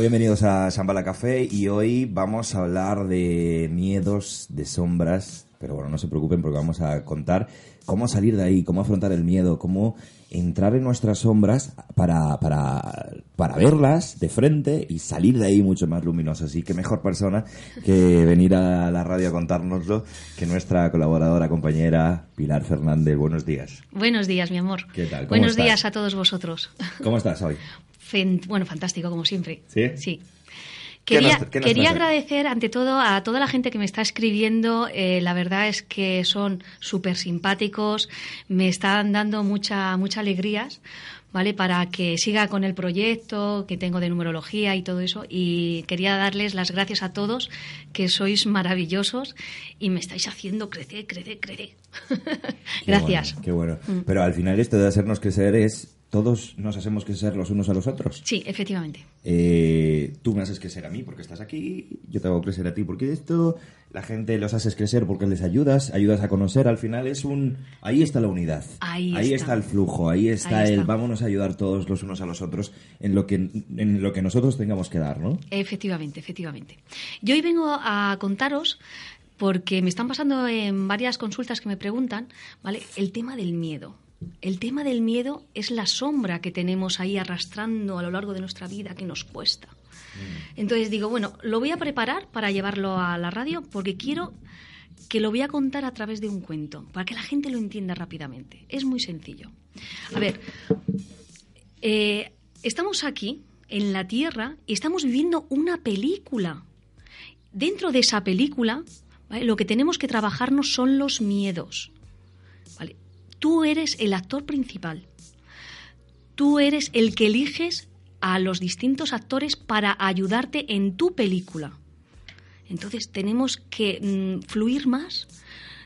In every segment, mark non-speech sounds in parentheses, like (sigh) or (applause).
Bienvenidos a Shambhala Café y hoy vamos a hablar de miedos, de sombras, pero bueno, no se preocupen porque vamos a contar cómo salir de ahí, cómo afrontar el miedo, cómo entrar en nuestras sombras para, para, para verlas de frente y salir de ahí mucho más luminosos. Así que mejor persona que venir a la radio a contárnoslo que nuestra colaboradora, compañera Pilar Fernández. Buenos días. Buenos días, mi amor. ¿Qué tal? ¿Cómo Buenos estás? días a todos vosotros. ¿Cómo estás hoy? Bueno, fantástico, como siempre. ¿Sí? Sí. ¿Qué Quería, nos- qué quería agradecer ante todo a toda la gente que me está escribiendo. eh, la verdad es que son súper simpáticos, me están dando mucha, mucha alegrías, ¿vale? Para que siga con el proyecto que tengo de numerología y todo eso. Y quería darles las gracias a todos, que sois maravillosos y me estáis haciendo crecer, crecer, crecer. (laughs) Qué gracias. bueno, qué bueno. Mm. Pero al final esto de hacernos crecer es todos nos hacemos crecer los unos a los otros. Sí, efectivamente. Eh, tú me haces crecer a mí porque estás aquí, yo te hago crecer a ti porque esto, la gente los haces crecer porque les ayudas, ayudas a conocer, al final es un... Ahí está la unidad, Ahí está. está. el flujo, ahí está Ahí el vámonos a ayudar todos los unos a los otros en lo que, en lo que nosotros tengamos que dar, ¿no? Efectivamente, efectivamente. Yo hoy vengo a contaros, porque me están pasando en varias consultas que me preguntan, ¿vale? El tema del miedo. El tema del miedo es la sombra que tenemos ahí arrastrando a lo largo de nuestra vida que nos cuesta. Entonces digo, bueno, lo voy a preparar para llevarlo a la radio porque quiero que lo voy a contar a través de un cuento, para que la gente lo entienda rápidamente. Es muy sencillo. A ver, eh, estamos aquí, en la Tierra, y estamos viviendo una película. Dentro de esa película, ¿vale? lo que tenemos que trabajarnos son los miedos. Tú eres el actor principal. Tú eres el que eliges a los distintos actores para ayudarte en tu película. Entonces tenemos que mm, fluir más.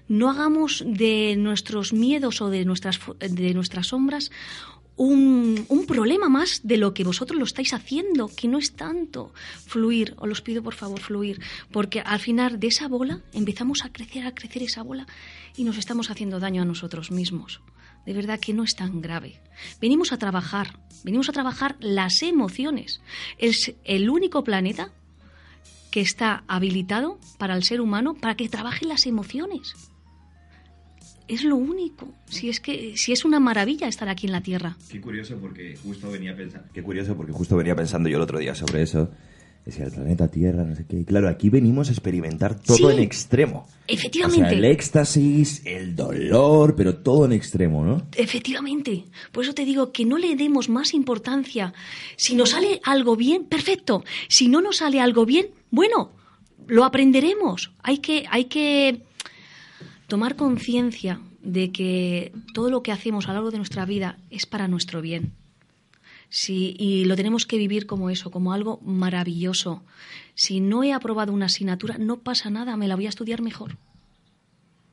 No hagamos de nuestros miedos o de nuestras, de nuestras sombras un, un problema más de lo que vosotros lo estáis haciendo, que no es tanto fluir. Os los pido por favor fluir, porque al final de esa bola empezamos a crecer, a crecer esa bola y nos estamos haciendo daño a nosotros mismos. De verdad que no es tan grave. Venimos a trabajar, venimos a trabajar las emociones. Es el único planeta que está habilitado para el ser humano para que trabaje las emociones. Es lo único. Si es que si es una maravilla estar aquí en la Tierra. Qué curioso porque justo venía pensando... Qué curioso porque justo venía pensando yo el otro día sobre eso. Decía, el planeta Tierra, no sé qué. Y claro, aquí venimos a experimentar todo Sí. en extremo. Efectivamente. O sea, el éxtasis, el dolor, pero todo en extremo, ¿no? Efectivamente. Por eso te digo que no le demos más importancia. Si nos sale algo bien, perfecto. Si no nos sale algo bien, bueno, lo aprenderemos. Hay que, hay que tomar conciencia de que todo lo que hacemos a lo largo de nuestra vida es para nuestro bien. Sí, y lo tenemos que vivir como eso, como algo maravilloso. Si no he aprobado una asignatura, no pasa nada, me la voy a estudiar mejor.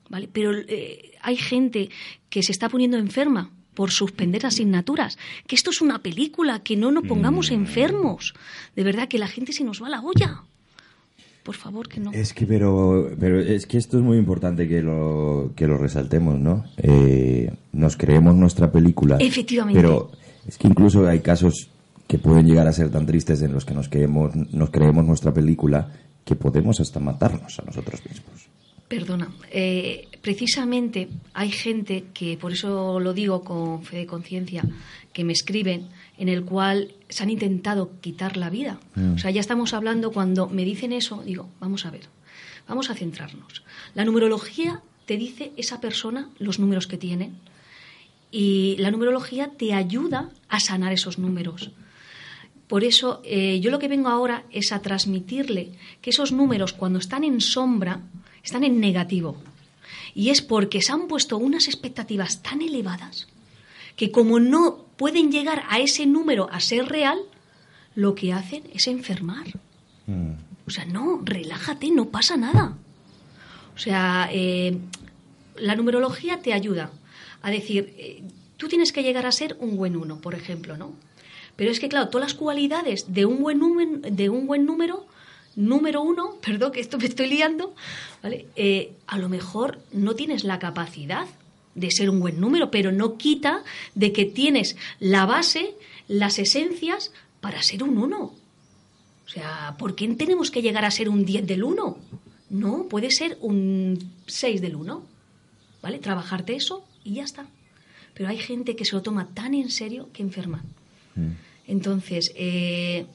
¿Vale? Pero eh, hay gente que se está poniendo enferma por suspender asignaturas, que esto es una película, que no nos pongamos enfermos. De verdad que la gente se nos va a la olla. Por favor, que no. Es que, pero, pero es que esto es muy importante que lo, que lo resaltemos, ¿no? Eh, nos creemos nuestra película. Efectivamente. Pero es que incluso hay casos que pueden llegar a ser tan tristes en los que nos creemos, nos creemos nuestra película que podemos hasta matarnos a nosotros mismos. Perdona, eh, precisamente hay gente que, por eso lo digo con fe de conciencia, que me escriben, en el cual se han intentado quitar la vida. Mm. O sea, ya estamos hablando, cuando me dicen eso, digo, vamos a ver, vamos a centrarnos. La numerología te dice esa persona los números que tiene y la numerología te ayuda a sanar esos números. Por eso eh, yo lo que vengo ahora es a transmitirle que esos números cuando están en sombra están en negativo. Y es porque se han puesto unas expectativas tan elevadas que como no pueden llegar a ese número a ser real, lo que hacen es enfermar. Mm. O sea, no, relájate, no pasa nada. O sea, eh, la numerología te ayuda a decir, eh, tú tienes que llegar a ser un buen uno, por ejemplo, ¿no? Pero es que, claro, todas las cualidades de un buen número, de un buen número, número uno, (laughs) perdón, que esto me estoy liando, ¿vale? Eh, a lo mejor no tienes la capacidad de ser un buen número, pero no quita de que tienes la base, las esencias para ser un uno. O sea, ¿por qué tenemos que llegar a ser un 10 del 1? No, puede ser un 6 del 1. ¿Vale? Trabajarte eso y ya está. Pero hay gente que se lo toma tan en serio que enferma. Entonces, eh,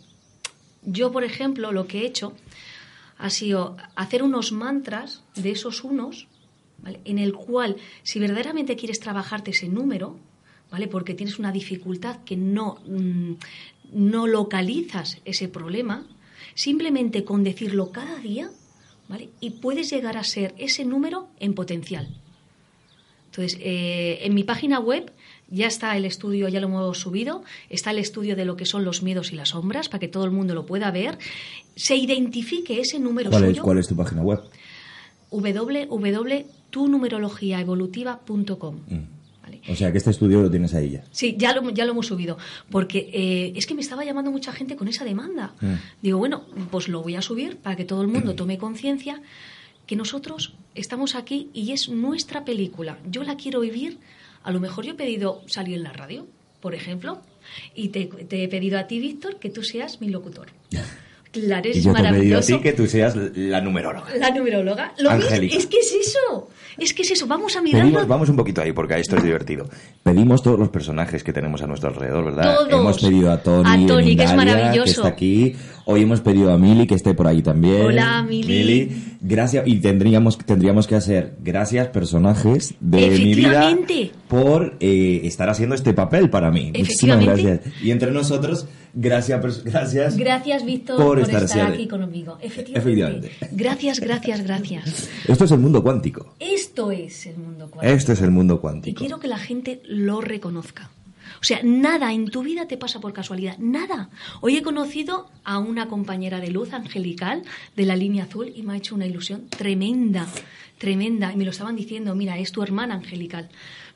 yo, por ejemplo, lo que he hecho ha sido hacer unos mantras de esos unos, ¿vale? en el cual, si verdaderamente quieres trabajarte ese número, ¿vale? porque tienes una dificultad que no, mm, no localizas ese problema, simplemente con decirlo cada día, ¿vale? y puedes llegar a ser ese número en potencial. Entonces, eh, en mi página web ya está el estudio, ya lo hemos subido, está el estudio de lo que son los miedos y las sombras, para que todo el mundo lo pueda ver, se identifique ese número ¿Cuál es, suyo, ¿Cuál es tu página web? www.tunumerologiaevolutiva.com. ¿vale? O sea, que este estudio lo tienes ahí ya. Sí, ya lo, ya lo hemos subido, porque eh, es que me estaba llamando mucha gente con esa demanda. Mm. Digo, bueno, pues lo voy a subir para que todo el mundo tome conciencia que nosotros estamos aquí y es nuestra película. Yo la quiero vivir. A lo mejor yo he pedido salir en la radio, por ejemplo, y te, te he pedido a ti, Víctor, que tú seas mi locutor. (laughs) Claro, es y yo te he pedido a maravilloso. ti que tú seas la numeróloga. La numeróloga. Lo mismo, Angélica. es que es eso. Es que es eso. Vamos a mirarlo. Pedimos, vamos un poquito ahí porque esto es divertido. Pedimos todos los personajes que tenemos a nuestro alrededor, ¿verdad? Todos. Hemos pedido a Tony, A Tony, en que es maravilloso. que está aquí. Hoy hemos pedido a Mili que esté por ahí también. Hola, Mili. Gracias y tendríamos tendríamos que hacer gracias personajes de mi vida por eh, estar haciendo este papel para mí. Muchísimas gracias. Y entre nosotros, gracias, gracias. Gracias, Víctor, Por por, estar aquí conmigo. Efectivamente. Efectivamente. Gracias, gracias, gracias. Esto es el mundo cuántico. Esto es el mundo cuántico. Esto es el mundo Y cuántico. quiero que la gente lo reconozca. O sea, nada en tu vida te pasa por casualidad, nada. Hoy he conocido a una compañera de luz angelical de la línea azul y me ha hecho una ilusión tremenda, tremenda. Y me lo estaban diciendo, mira, es tu hermana angelical.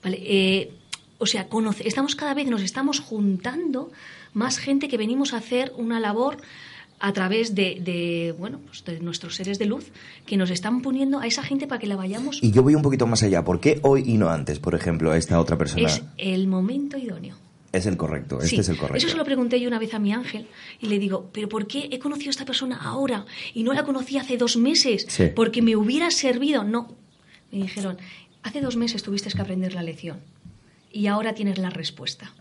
Vale, eh, o sea, conoce, estamos cada vez, nos estamos juntando más gente que venimos a hacer una labor a través de, de, bueno, pues de nuestros seres de luz que nos están poniendo a esa gente para que la vayamos. Y yo voy un poquito más allá. ¿Por qué hoy y no antes, por ejemplo, a esta otra persona? Es el momento idóneo. Es el correcto, este Sí, es el correcto. Eso se lo pregunté yo una vez a mi ángel y le digo, ¿pero por qué he conocido a esta persona ahora y no la conocí hace dos meses? Sí. Porque me hubiera servido. No. Me dijeron, hace dos meses tuviste que aprender la lección y ahora tienes la respuesta.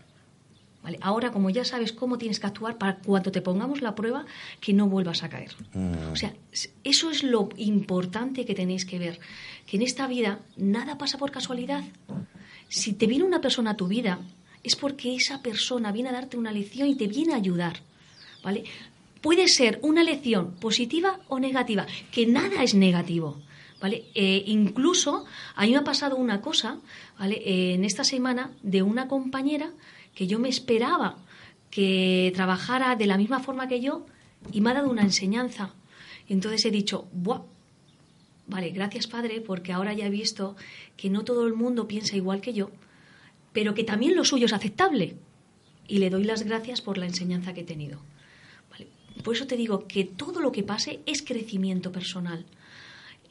¿Vale? Ahora, como ya sabes cómo tienes que actuar para cuando te pongamos la prueba, que no vuelvas a caer. Mm. O sea, eso es lo importante que tenéis que ver. Que en esta vida nada pasa por casualidad. Si te viene una persona a tu vida, es porque esa persona viene a darte una lección y te viene a ayudar. ¿Vale? Puede ser una lección positiva o negativa, que nada es negativo. ¿Vale? Eh, incluso a mí me ha pasado una cosa, ¿vale? Eh, en esta semana de una compañera que yo me esperaba que trabajara de la misma forma que yo y me ha dado una enseñanza. Y entonces he dicho, ¡buah! Vale, gracias Padre, porque ahora ya he visto que no todo el mundo piensa igual que yo, pero que también lo suyo es aceptable. Y le doy las gracias por la enseñanza que he tenido. Vale, Por eso te digo que todo lo que pase es crecimiento personal.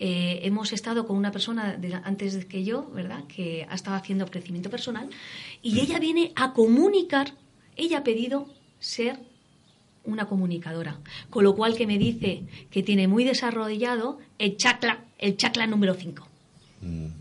Eh, hemos estado con una persona de antes que yo, ¿verdad?, que ha estado haciendo crecimiento personal y ella viene a comunicar, ella ha pedido ser una comunicadora. Con lo cual que me dice que tiene muy desarrollado el chakra, el chakra número 5.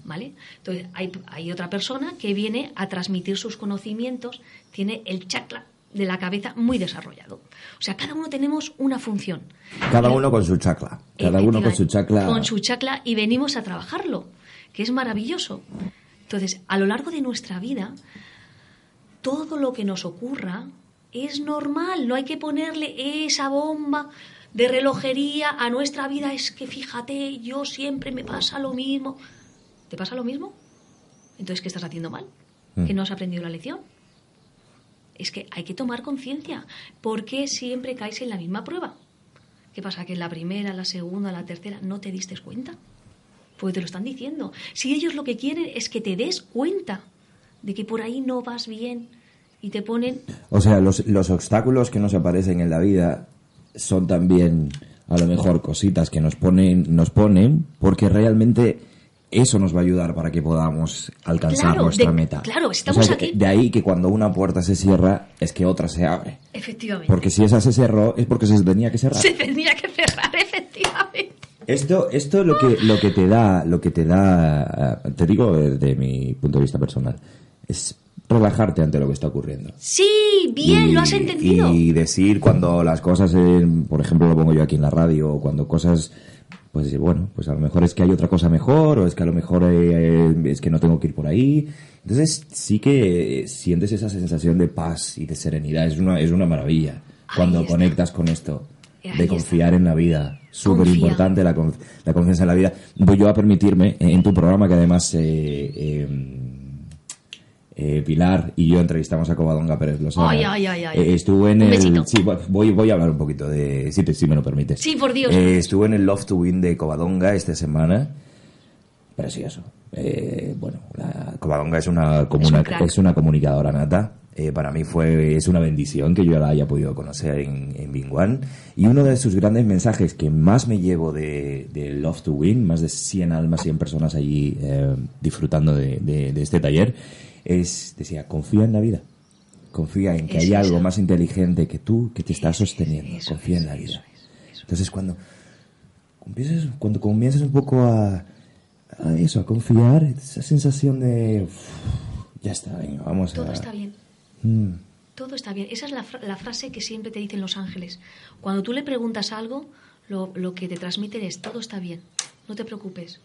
¿Vale? Entonces, hay, hay otra persona que viene a transmitir sus conocimientos, tiene el chakra de la cabeza muy desarrollado. O sea, cada uno tenemos una función. Cada uno con su chakra. Cada uno con su chakra. Con su chakra y venimos a trabajarlo, que es maravilloso. Entonces, a lo largo de nuestra vida, todo lo que nos ocurra es normal, no hay que ponerle esa bomba de relojería a nuestra vida. Es que fíjate, yo siempre me pasa lo mismo. ¿Te pasa lo mismo? Entonces, ¿qué estás haciendo mal? Mm. ¿Que no has aprendido la lección? Es que hay que tomar conciencia. ¿Por qué siempre caes en la misma prueba? ¿Qué pasa? Que en la primera, la segunda, la tercera no te diste cuenta. Porque te lo están diciendo. Si ellos lo que quieren es que te des cuenta de que por ahí no vas bien y te ponen... O sea, los, los obstáculos que nos aparecen en la vida son también a lo mejor cositas que nos ponen, nos ponen porque realmente eso nos va a ayudar para que podamos alcanzar Claro, nuestra de- meta. claro, O estamos sea, aquí- De ahí que cuando una puerta se cierra es que otra se abre. Efectivamente. Porque si esa se cerró es porque se tenía que cerrar. Se tenía que cerrar, (laughs) efectivamente. Esto, esto lo que, lo que te da, lo que te da, eh, te digo desde mi punto de vista personal, es relajarte ante lo que está ocurriendo. Sí, bien, Y- lo has entendido. Y decir cuando las cosas, por ejemplo, lo pongo yo aquí en la radio, cuando cosas, pues bueno, pues a lo mejor es que hay otra cosa mejor, o es que a lo mejor eh, es que no tengo que ir por ahí. Entonces sí que sientes esa sensación de paz y de serenidad, es una, es una maravilla cuando conectas con esto, de confiar en la vida. Súper importante la, la confianza en la vida. Voy yo a permitirme, eh, en tu programa, que además eh, eh, eh, Pilar y yo entrevistamos a Covadonga Pérez Lozano. Ay, ay, ay, ay. Eh, estuve en Un el... Sí, voy, voy a hablar un poquito de... Si, te- si me lo permites. Sí, por Dios. Eh, estuve en el Love to Win de Covadonga esta semana. Precioso. Eh, bueno, la Covadonga es una, Es comuna, un crack. es una comunicadora nata. Eh, para mí fue es una bendición que yo la haya podido conocer en, en Bingwan. Y uno de sus grandes mensajes que más me llevo de, de Love to Win, más de 100 almas, 100 personas allí eh, disfrutando de, de- de este taller, es, decía, confía en la vida. Confía en que hay algo eso. más inteligente que tú que te está sosteniendo. eso confía en la vida. Entonces cuando comienzas, cuando comienzas un poco a, a eso, a confiar, esa sensación de "Uf, ya está, venga, vamos a... Todo está bien. Mm, Todo está bien. Esa es la, la frase que siempre te dicen los ángeles. Cuando tú le preguntas algo, lo, lo que te transmiten es todo está bien, no te preocupes.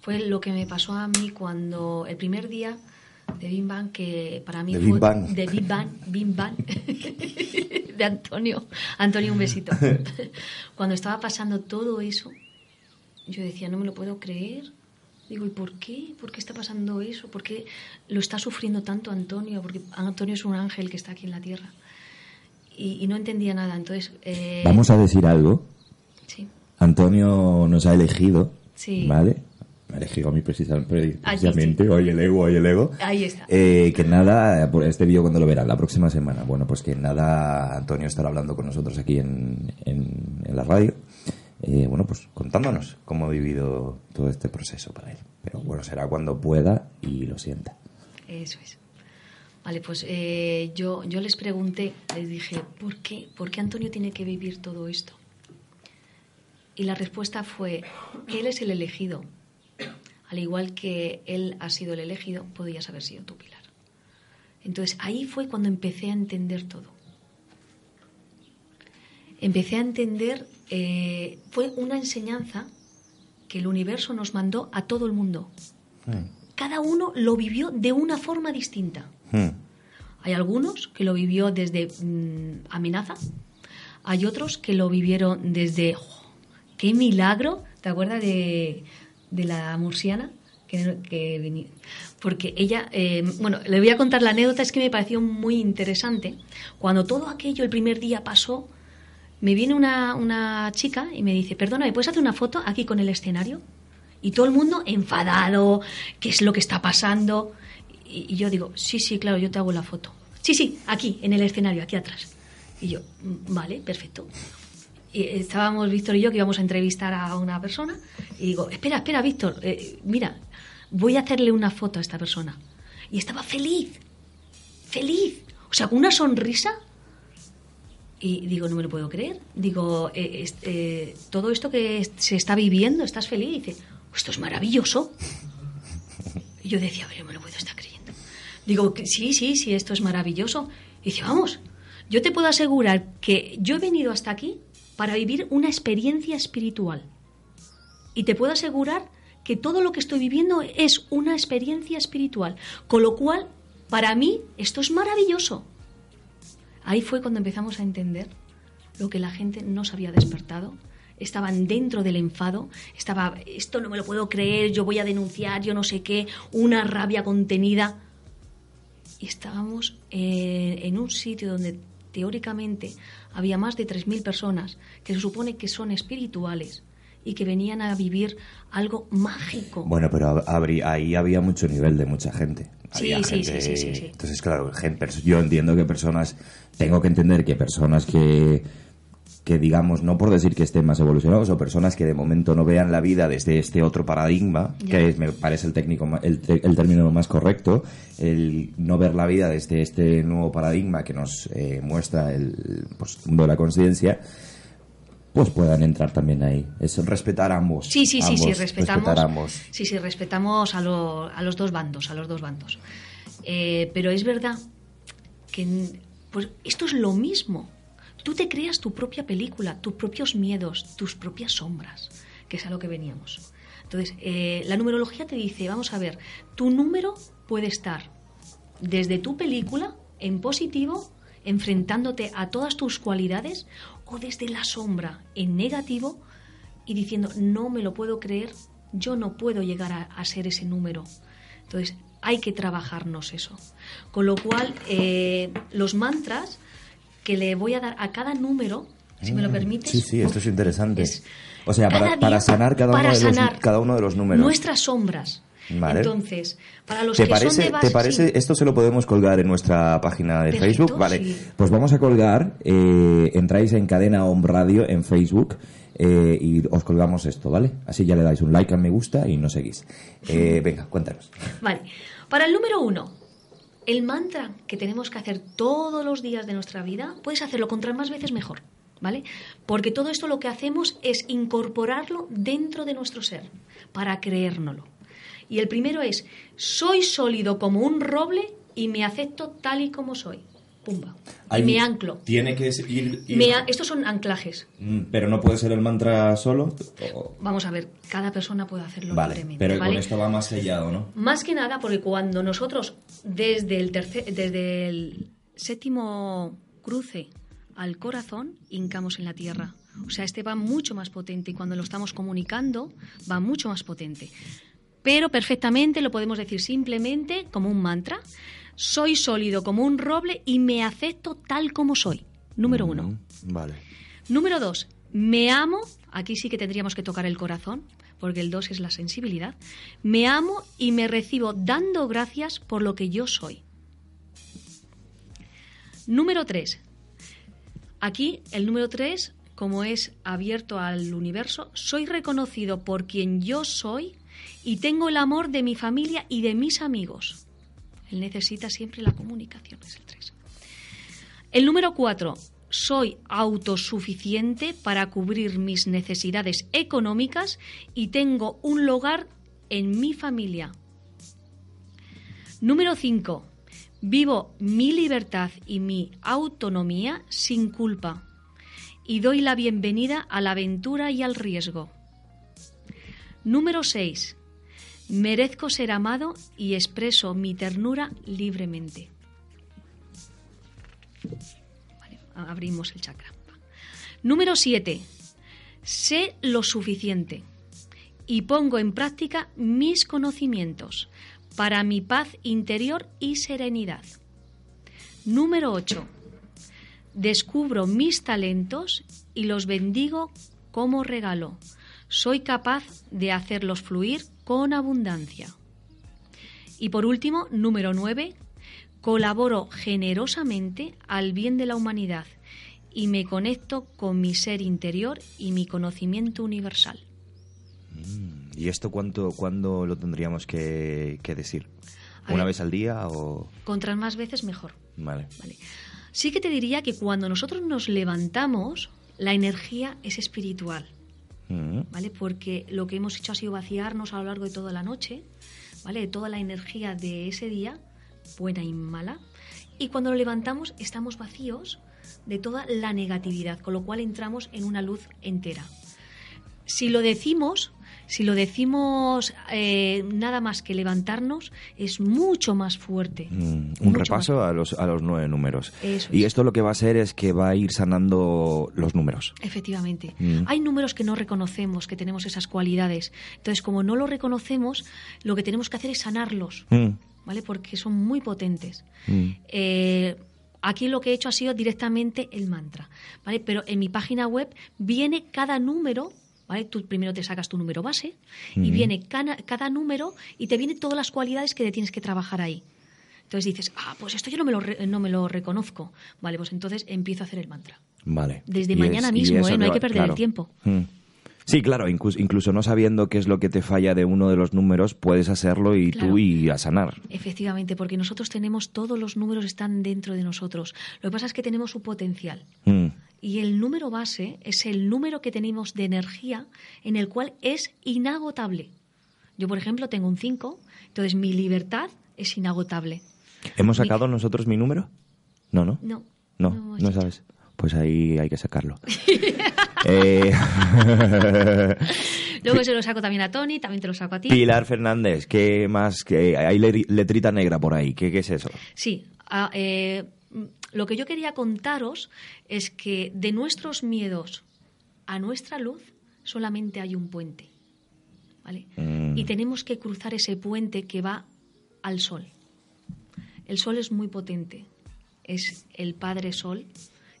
Fue lo que me pasó a mí cuando el primer día de Big Bang, que para mí De fue Big Bang. de Big Bang, Big Bang, (laughs) de Antonio. Antonio, un besito. (laughs) Cuando estaba pasando todo eso, yo decía, no me lo puedo creer. Digo, ¿y por qué? ¿Por qué está pasando eso? ¿Por qué lo está sufriendo tanto Antonio? Porque Antonio es un ángel que está aquí en la tierra. Y, y no entendía nada. Entonces, eh, Vamos a decir algo. Sí, Antonio nos ha elegido, Sí. ¿vale? Me elegido a mí precisa- pre- A ti, precisamente, hoy el ego, hoy el ego. ahí está. Eh, que nada, por este vídeo cuando lo verán, la próxima semana. Bueno, pues que nada, Antonio estará hablando con nosotros aquí en, en, en la radio. Eh, bueno, pues contándonos cómo ha vivido todo este proceso para él. Pero bueno, será cuando pueda y lo sienta. Eso es. Vale, pues eh, yo, yo les pregunté, les dije, ¿por qué? ¿Por qué Antonio tiene que vivir todo esto? Y la respuesta fue que él es el elegido. Al igual que él ha sido el elegido, podías haber sido tú, Pilar. Entonces ahí fue cuando empecé a entender todo. Empecé a entender, eh, fue una enseñanza que el universo nos mandó a todo el mundo. Cada uno lo vivió de una forma distinta. Hmm. Hay algunos que lo vivió desde mm, amenaza, hay otros que lo vivieron desde "Oh, qué milagro, ¿te acuerdas de, de la murciana? Que, que porque ella, eh, bueno, le voy a contar la anécdota, es que me pareció muy interesante. Cuando todo aquello el primer día pasó, me viene una, una chica y me dice, perdona, ¿me puedes hacer una foto aquí con el escenario? Y todo el mundo enfadado, ¿qué es lo que está pasando? Y, y yo digo, sí, sí, claro, yo te hago la foto. Sí, sí, aquí, en el escenario, aquí atrás. Y yo, "Mm, vale, perfecto. Estábamos Víctor y yo que íbamos a entrevistar a una persona y digo, espera, espera, Víctor, eh, mira, voy a hacerle una foto a esta persona. Y estaba feliz, feliz, o sea, con una sonrisa Y digo, no me lo puedo creer. Digo, eh, eh, todo esto que se está viviendo, ¿estás feliz? Y dice, esto es maravilloso. Y yo decía, no me lo puedo estar creyendo. Digo, sí, sí, sí, esto es maravilloso. Y dice, vamos, yo te puedo asegurar que yo he venido hasta aquí para vivir una experiencia espiritual. Y te puedo asegurar que todo lo que estoy viviendo es una experiencia espiritual. Con lo cual, para mí, esto es maravilloso. Ahí fue cuando empezamos a entender lo que la gente no se había despertado. Estaban dentro del enfado, estaba, esto no me lo puedo creer, yo voy a denunciar, yo no sé qué, una rabia contenida. Y estábamos eh, en un sitio donde teóricamente había más de 3.000 personas que se supone que son espirituales y que venían a vivir algo mágico. Bueno, pero ahí había mucho nivel de mucha gente. Sí, Había sí, gente- sí, sí, sí, sí. Entonces, claro, gen- pers- yo entiendo que personas, tengo que entender que personas que, que digamos, no por decir que estén más evolucionados, o personas que de momento no vean la vida desde este otro paradigma, que es- me parece el técnico el, el término más correcto, el no ver la vida desde este nuevo paradigma que nos eh, muestra el pues, mundo de la conciencia, pues puedan entrar también ahí. Es respetar a ambos. Sí, sí, sí, sí, respetamos. respetar a ambos. Sí, sí, respetamos a, lo- a los dos bandos, a los dos bandos. Eh, pero es verdad que pues esto es lo mismo. Tú te creas tu propia película, tus propios miedos, tus propias sombras, que es a lo que veníamos. Entonces, eh, la numerología te dice, vamos a ver, tu número puede estar desde tu película en positivo, enfrentándote a todas tus cualidades, o desde la sombra en negativo y diciendo, no me lo puedo creer, yo no puedo llegar a, ser ese número. Entonces, hay que trabajarnos eso. Con lo cual, eh, los mantras que le voy a dar a cada número, si me lo permites, Mm, Sí, sí, esto es interesante. es o sea, para, sanar cada, para uno de los, sanar cada uno de los números. Nuestras sombras. Vale. Entonces, para los ¿Te que son de base, ¿Te parece? sí. Esto se lo podemos colgar en nuestra página de Perfecto, Facebook. Vale, sí. pues vamos a colgar. eh, entráis en Cadena Home Radio en Facebook eh, y os colgamos esto, ¿vale? Así ya le dais un like a me gusta y nos seguís. Eh, venga, cuéntanos. Vale. Para el número uno, el mantra que tenemos que hacer todos los días de nuestra vida, puedes hacerlo contra más veces mejor, ¿vale? Porque todo esto lo que hacemos es incorporarlo dentro de nuestro ser, para creérnoslo. Y el primero es, soy sólido como un roble y me acepto tal y como soy. Pumba. Y me anclo. Tiene que ir. Me a- Estos son anclajes. Mm, Pero no puede ser el mantra solo. o- Vamos a ver, cada persona puede hacerlo Vale, libremente. pero ¿vale? con esto va más sellado, ¿no? Más que nada porque cuando nosotros desde el, tercer, desde el séptimo cruce al corazón hincamos en la tierra. O sea, este va mucho más potente y cuando lo estamos comunicando va mucho más potente. Pero perfectamente lo podemos decir simplemente como un mantra. Soy sólido como un roble y me acepto tal como soy. Número uno. Mm, Vale. Número dos, me amo. Aquí sí que tendríamos que tocar el corazón, porque el dos es la sensibilidad. Me amo y me recibo dando gracias por lo que yo soy. Número tres. Aquí el número tres, como es abierto al universo, soy reconocido por quien yo soy y tengo el amor de mi familia y de mis amigos. Él necesita siempre la comunicación, es el tres. El número cuatro, soy autosuficiente para cubrir mis necesidades económicas y tengo un lugar en mi familia. Número 5. Vivo mi libertad y mi autonomía sin culpa y doy la bienvenida a la aventura y al riesgo. Número 6. Merezco ser amado y expreso mi ternura libremente. Abrimos el chakra. Número 7. Sé lo suficiente y pongo en práctica mis conocimientos para mi paz interior y serenidad. Número 8. Descubro mis talentos y los bendigo como regalo. Soy capaz de hacerlos fluir con abundancia. Y por último, número 9. Colaboro generosamente al bien de la humanidad y me conecto con mi ser interior y mi conocimiento universal. ¿Y esto cuánto, cuándo lo tendríamos que, que decir? A ¿Una ver. vez al día o...? Contra más veces mejor. Vale. ¿vale? Sí que te diría que cuando nosotros nos levantamos, la energía es espiritual, Mm. ¿Vale? Porque lo que hemos hecho ha sido vaciarnos a lo largo de toda la noche, ¿vale? De toda la energía de ese día, buena y mala. Y cuando lo levantamos, estamos vacíos de toda la negatividad, con lo cual entramos en una luz entera. Si lo decimos, si lo decimos eh, nada más que levantarnos, es mucho más fuerte. Mm, un repaso más. a los, a los nueve números. Eso y es. esto lo que va a hacer es que va a ir sanando los números. Efectivamente. Mm. Hay números que no reconocemos, que tenemos esas cualidades. Entonces, como no lo reconocemos, lo que tenemos que hacer es sanarlos, Mm, ¿vale? Porque son muy potentes. Eh, aquí lo que he hecho ha sido directamente el mantra, ¿vale? Pero en mi página web viene cada número, ¿vale? Tú primero te sacas tu número base y viene cada, cada número y te vienen todas las cualidades que te tienes que trabajar ahí. Entonces dices, ah, pues esto yo no me lo, re- no me lo reconozco. Vale, pues entonces empiezo a hacer el mantra. Vale. Desde Y mañana mismo, ¿eh? No hay va- que perder el tiempo. Mm. Sí, claro, incluso, incluso no sabiendo qué es lo que te falla de uno de los números, puedes hacerlo y Claro. tú y a sanar. Efectivamente, porque nosotros tenemos, todos los números están dentro de nosotros. Lo que pasa es que tenemos su potencial. Mm. Y el número base es el número que tenemos de energía en el cual es inagotable. Yo, por ejemplo, tengo un 5, entonces mi libertad es inagotable. ¿Hemos Mi- sacado nosotros mi número? No, ¿no? No. No, no sabes. Pues ahí hay que sacarlo. (laughs) Eh, (laughs) Luego se lo saco también a Tony, también te lo saco a ti. Pilar Fernández, ¿qué más? ¿Qué- hay le- letrita negra por ahí. ¿Qué, qué es eso? Sí, ah, eh, lo que yo quería contaros es que de nuestros miedos a nuestra luz solamente hay un puente. ¿vale? Mm. Y tenemos que cruzar ese puente que va al sol. El sol es muy potente. Es el Padre Sol,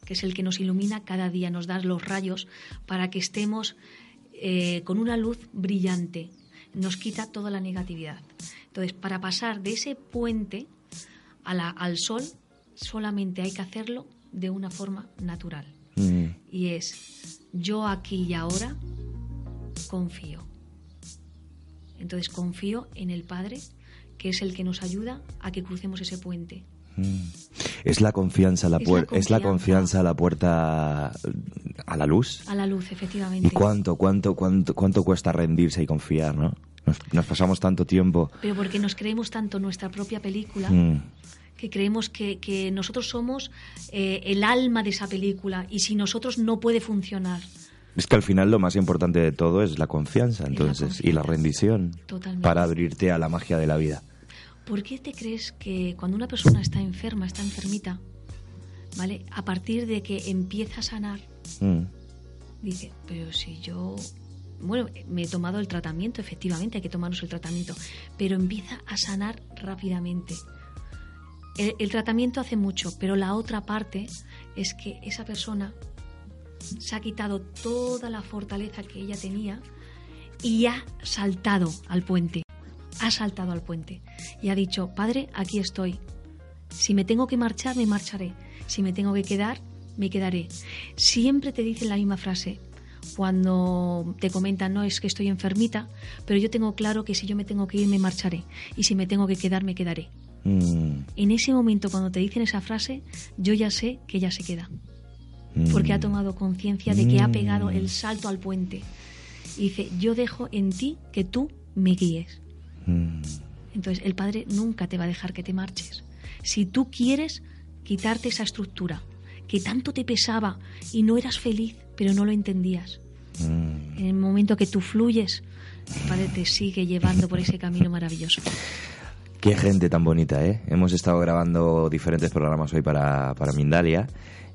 que es el que nos ilumina cada día, nos da los rayos para que estemos eh, con una luz brillante. Nos quita toda la negatividad. Entonces, para pasar de ese puente a la- al sol, solamente hay que hacerlo de una forma natural. Mm. Y es, yo aquí y ahora confío. Entonces confío en el Padre, que es el que nos ayuda a que crucemos ese puente. Mm. Es la confianza la puerta, es la confianza. confianza a la puerta a la luz. A la luz, efectivamente. ¿Y cuánto, cuánto, cuánto, cuánto cuesta rendirse y confiar, no? Nos, nos pasamos tanto tiempo. Pero porque nos creemos tanto nuestra propia película, Mm. Que creemos que, que nosotros somos eh, el alma de esa película y si nosotros no puede funcionar. Es que al final lo más importante de todo es la confianza, entonces, y la confianza. rendición Totalmente. para abrirte a la magia de la vida. ¿Por qué te crees que cuando una persona está enferma, está enfermita, ¿vale? A partir de que empieza a sanar, Mm. dice, pero si yo, bueno, me he tomado el tratamiento, efectivamente hay que tomarnos el tratamiento, pero empieza a sanar rápidamente. El, tratamiento hace mucho, pero la otra parte es que esa persona se ha quitado toda la fortaleza que ella tenía y ha saltado al puente. Ha saltado al puente y ha dicho, Padre, aquí estoy. Si me tengo que marchar, me marcharé. Si me tengo que quedar, me quedaré. Siempre te dicen la misma frase. Cuando te comentan, no, es que estoy enfermita, pero yo tengo claro que si yo me tengo que ir, me marcharé. Y si me tengo que quedar, me quedaré. Mm. En ese momento, cuando te dicen esa frase, yo ya sé que ella se queda. Mm. Porque ha tomado conciencia de que ha Mm. pegado el salto al puente. Y dice, yo dejo en ti que tú me guíes. Mm. Entonces el Padre nunca te va a dejar que te marches. Si tú quieres quitarte esa estructura que tanto te pesaba y no eras feliz, pero no lo entendías, Mm. en el momento que tú fluyes, el Padre te sigue llevando por ese camino maravilloso. (laughs) Qué gente tan bonita, ¿eh? Hemos estado grabando diferentes programas hoy para, para Mindalia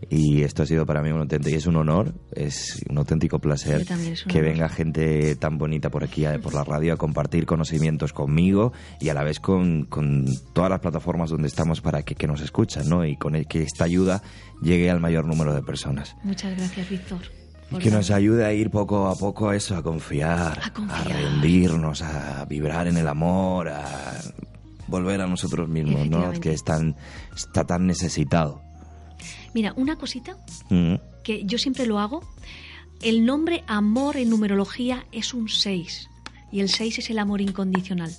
y esto ha sido para mí un auténtico, es un honor, es un auténtico placer un que honor. venga gente tan bonita por aquí, eh, por la radio, a compartir conocimientos conmigo y a la vez con, con todas las plataformas donde estamos para que, que nos escuchan, ¿no? Y con el que esta ayuda llegue al mayor número de personas. Muchas gracias, Víctor. por Que nos ayude a ir poco a poco a eso, a confiar, A confiar. rendirnos, a vibrar en el amor, a volver a nosotros mismos, ¿no? Que es tan, está tan necesitado. Mira, una cosita Mm, que yo siempre lo hago. El nombre amor en numerología es un 6 y el 6 es el amor incondicional.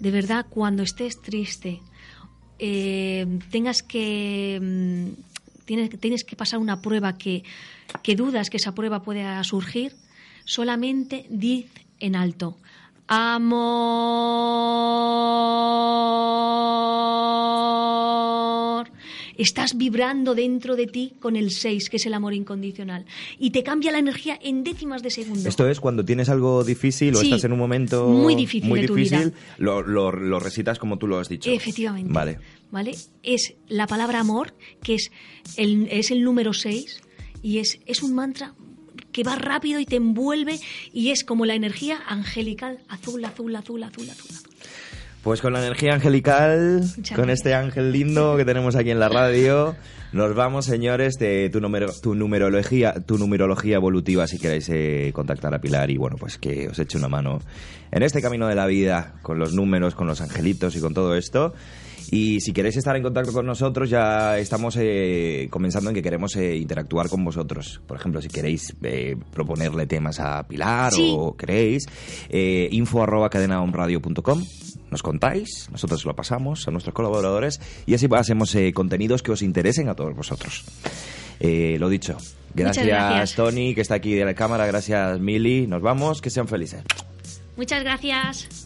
De verdad, cuando estés triste eh, tengas que mm, tienes, tienes que pasar una prueba que, que dudas que esa prueba pueda surgir, solamente diz en alto, amor. Estás vibrando dentro de ti con el 6, que es el amor incondicional. Y te cambia la energía en décimas de segundo. Esto es cuando tienes algo difícil o Sí, estás en un momento muy difícil muy difícil. Lo, lo- lo recitas como tú lo has dicho. Efectivamente. Vale. ¿Vale? Es la palabra amor, que es el, es el número 6, y es, es un mantra que va rápido y te envuelve, y es como la energía angelical, azul, azul, azul, azul, azul. azul. Pues con la energía angelical, Muchas con gracias. este ángel lindo que tenemos aquí en la radio, nos vamos, señores, de tu, numero, tu numerología, tu numerología evolutiva, si queréis eh, contactar a Pilar y bueno, pues que os eche una mano en este camino de la vida, con los números, con los angelitos y con todo esto. Y si queréis estar en contacto con nosotros, ya estamos eh, comenzando en que queremos eh, interactuar con vosotros. Por ejemplo, si queréis eh, proponerle temas a Pilar Sí. o queréis, eh, info arroba cadenaonradio.com. Nos contáis, nosotros lo pasamos a nuestros colaboradores y así hacemos eh, contenidos que os interesen a todos vosotros. Eh, lo dicho, gracias, gracias. Tony, que está aquí de la cámara, gracias Mili, nos vamos, que sean felices. Muchas gracias.